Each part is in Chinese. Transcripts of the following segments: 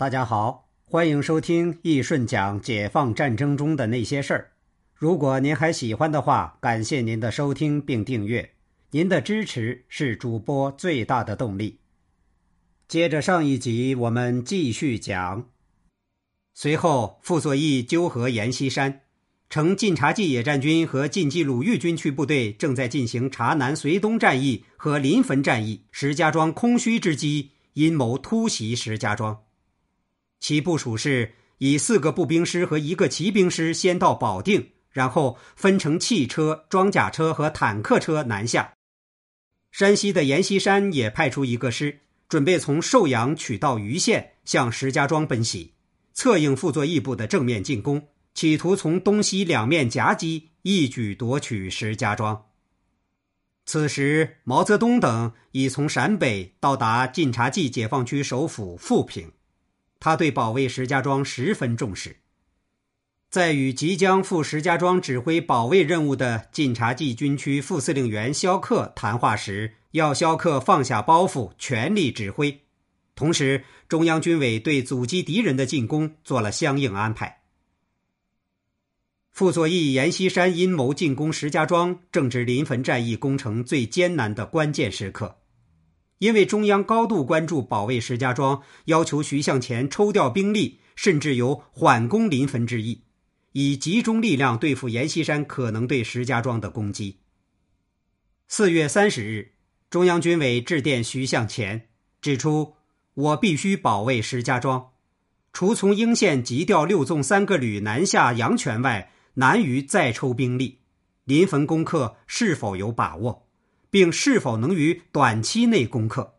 大家好，欢迎收听易顺讲解放战争中的那些事儿。如果您还喜欢的话，感谢您的收听并订阅，您的支持是主播最大的动力。接着上一集，我们继续讲。随后，傅作义纠合阎锡山，称晋察冀野战军和晋冀鲁豫军区部队正在进行察南绥东战役和临汾战役，石家庄空虚之机，阴谋突袭石家庄。其部署是以四个步兵师和一个骑兵师先到保定，然后分成汽车、装甲车和坦克车南下。山西的阎锡山也派出一个师，准备从寿阳取道盂县，向石家庄奔袭，策应傅作义部的正面进攻，企图从东西两面夹击，一举夺取石家庄。此时，毛泽东等已从陕北到达晋察冀解放区首府阜平。他对保卫石家庄十分重视，在与即将赴石家庄指挥保卫任务的晋察冀军区副司令员肖克谈话时，要肖克放下包袱，全力指挥。同时，中央军委对阻击敌人的进攻做了相应安排。傅作义、阎锡山阴谋进攻石家庄，正值临汾战役攻城最艰难的关键时刻。因为中央高度关注保卫石家庄，要求徐向前抽调兵力，甚至有缓攻临汾之意，以集中力量对付阎锡山可能对石家庄的攻击。四月三十日，中央军委致电徐向前，指出：“我必须保卫石家庄，除从英县急调六纵三个旅南下阳泉外，难于再抽兵力。临汾攻克是否有把握？”并是否能于短期内攻克？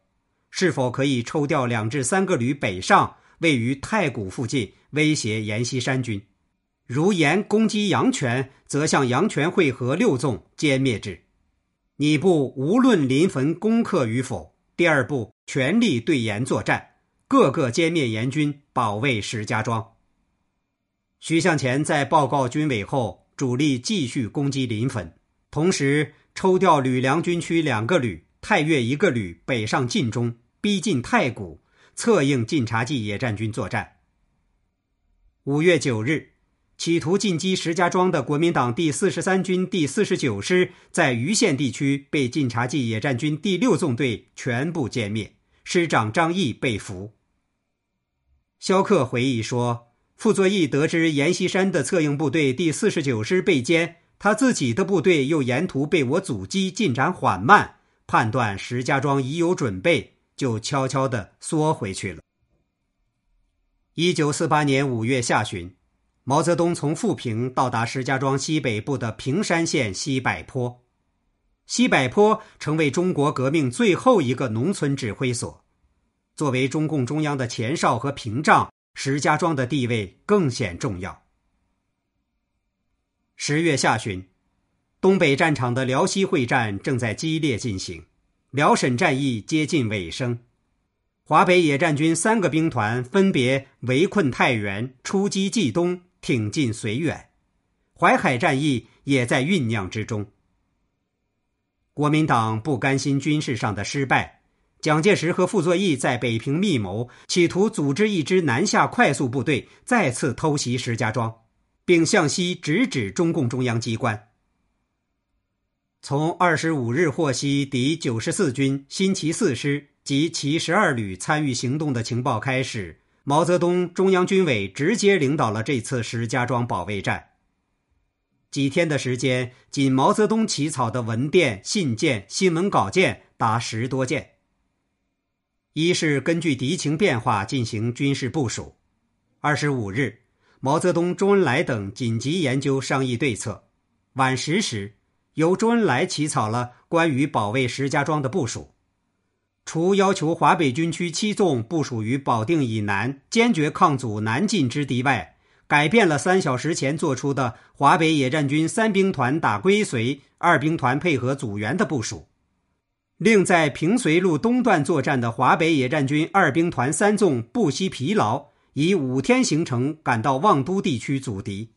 是否可以抽调两至三个旅北上，位于太谷附近，威胁阎锡山军？如言攻击阳泉，则向阳泉会合六纵，歼灭之。你部无论临汾攻克与否，第二步全力对阎作战，各个歼灭阎军，保卫石家庄。徐向前在报告军委后，主力继续攻击临汾，同时。抽调吕梁军区两个旅、太岳一个旅北上晋中，逼近太谷，策应晋察冀野战军作战。五月九日，企图进击石家庄的国民党第四十三军第四十九师，在盂县地区被晋察冀野战军第六纵队全部歼灭，师长张毅被俘。萧克回忆说：“傅作义得知阎锡山的策应部队第四十九师被歼。”他自己的部队又沿途被我阻击，进展缓慢，判断石家庄已有准备，就悄悄地缩回去了。一九四八年五月下旬，毛泽东从富平到达石家庄西北部的平山县西柏坡，西柏坡成为中国革命最后一个农村指挥所，作为中共中央的前哨和屏障，石家庄的地位更显重要。十月下旬，东北战场的辽西会战正在激烈进行，辽沈战役接近尾声。华北野战军三个兵团分别围困太原、出击冀东、挺进绥远，淮海战役也在酝酿之中。国民党不甘心军事上的失败，蒋介石和傅作义在北平密谋，企图组织一支南下快速部队，再次偷袭石家庄。并向西直指中共中央机关。从二十五日获悉敌九十四军新七四师及其十二旅参与行动的情报开始，毛泽东中央军委直接领导了这次石家庄保卫战。几天的时间，仅毛泽东起草的文电、信件、新闻稿件达十多件。一是根据敌情变化进行军事部署。二十五日。毛泽东、周恩来等紧急研究商议对策。晚十时，由周恩来起草了关于保卫石家庄的部署，除要求华北军区七纵部署于保定以南，坚决抗阻南进之敌外，改变了三小时前做出的华北野战军三兵团打归绥，二兵团配合阻援的部署，另在平绥路东段作战的华北野战军二兵团三纵不惜疲劳。以五天行程赶到望都地区阻敌，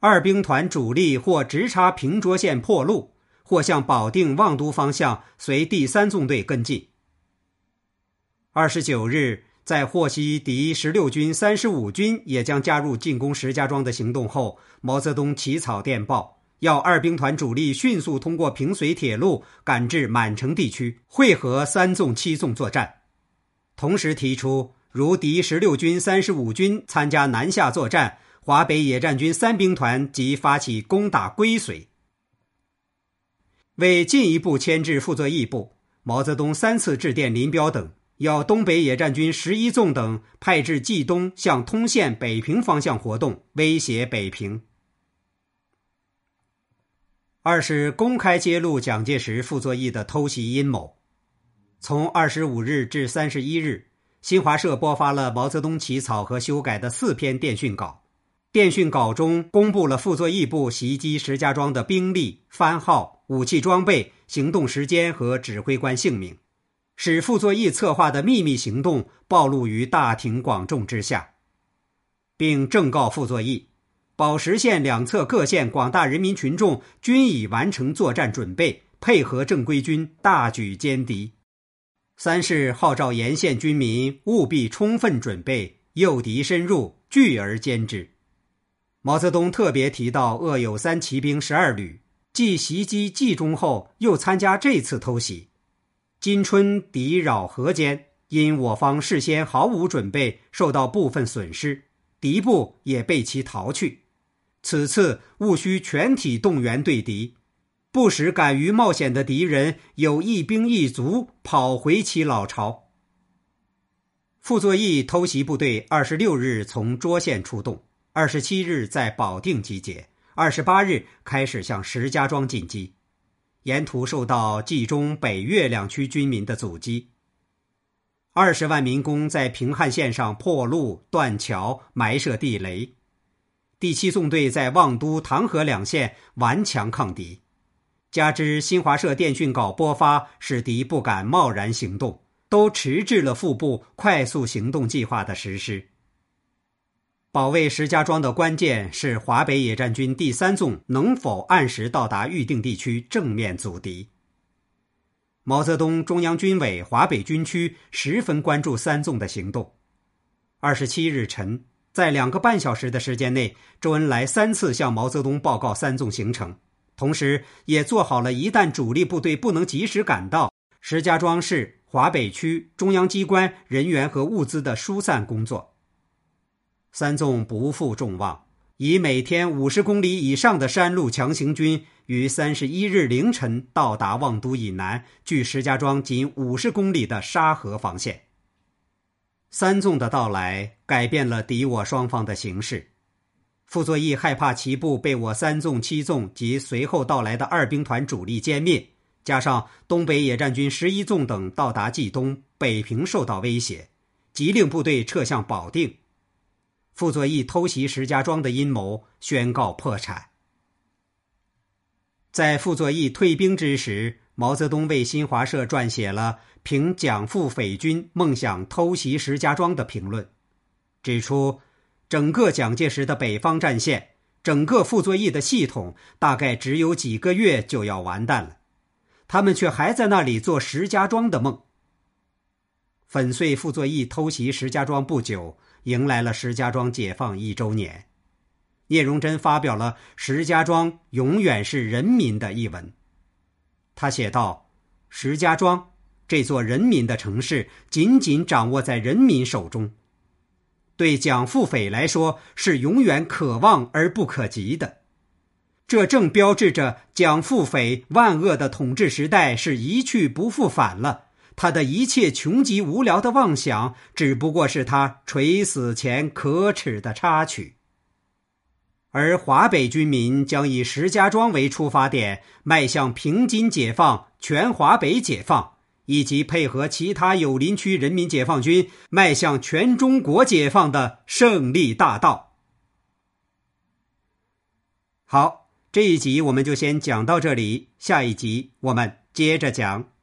二兵团主力或直插平卓县破路，或向保定、望都方向随第三纵队跟进。二十九日，在获悉敌十六军、三十五军也将加入进攻石家庄的行动后，毛泽东起草电报，要二兵团主力迅速通过平绥铁路赶至满城地区，会合三纵、七纵作战。同时提出，如敌十六军、三十五军参加南下作战，华北野战军三兵团即发起攻打归绥。为进一步牵制傅作义部，毛泽东三次致电林彪等。要东北野战军十一纵等派至冀东，向通县、北平方向活动，威胁北平。二是公开揭露蒋介石、傅作义的偷袭阴谋。从二十五日至三十一日，新华社播发了毛泽东起草和修改的四篇电讯稿。电讯稿中公布了傅作义部袭击石家庄的兵力、番号、武器装备、行动时间和指挥官姓名。使傅作义策划的秘密行动暴露于大庭广众之下，并正告傅作义，宝石县两侧各县广大人民群众均已完成作战准备，配合正规军大举歼敌。三是号召沿线军民务必充分准备，诱敌深入，聚而歼之。毛泽东特别提到鄂有三骑兵十二旅，继袭击冀中后，又参加这次偷袭。今春敌扰河间，因我方事先毫无准备，受到部分损失，敌部也被其逃去。此次务需全体动员对敌，不使敢于冒险的敌人有一兵一卒跑回其老巢。傅作义偷袭部队二十六日从涿县出动，二十七日在保定集结，二十八日开始向石家庄进击。沿途受到冀中、北岳两区军民的阻击，二十万民工在平汉线上破路、断桥、埋设地雷。第七纵队在望都、唐河两线顽强抗敌，加之新华社电讯稿播发，使敌不敢贸然行动，都迟滞了副部快速行动计划的实施。保卫石家庄的关键是华北野战军第三纵能否按时到达预定地区正面阻敌。毛泽东、中央军委华北军区十分关注三纵的行动。二十七日晨，在两个半小时的时间内，周恩来三次向毛泽东报告三纵行程，同时也做好了一旦主力部队不能及时赶到，石家庄市华北区中央机关人员和物资的疏散工作。三纵不负众望，以每天五十公里以上的山路强行军，于三十一日凌晨到达望都以南，距石家庄仅五十公里的沙河防线。三纵的到来改变了敌我双方的形势。傅作义害怕其部被我三纵、七纵及随后到来的二兵团主力歼灭，加上东北野战军十一纵等到达冀东、北平受到威胁，急令部队撤向保定。傅作义偷袭石家庄的阴谋宣告破产。在傅作义退兵之时，毛泽东为新华社撰写了评蒋傅匪军梦想偷袭石家庄的评论，指出，整个蒋介石的北方战线，整个傅作义的系统，大概只有几个月就要完蛋了，他们却还在那里做石家庄的梦。粉碎傅作义偷袭石家庄不久。迎来了石家庄解放一周年，聂荣臻发表了《石家庄永远是人民的》一文。他写道：“石家庄这座人民的城市，紧紧掌握在人民手中，对蒋复匪来说是永远可望而不可及的。这正标志着蒋复匪万恶的统治时代是一去不复返了。”他的一切穷极无聊的妄想，只不过是他垂死前可耻的插曲。而华北军民将以石家庄为出发点，迈向平津解放、全华北解放，以及配合其他友邻区人民解放军迈向全中国解放的胜利大道。好，这一集我们就先讲到这里，下一集我们接着讲。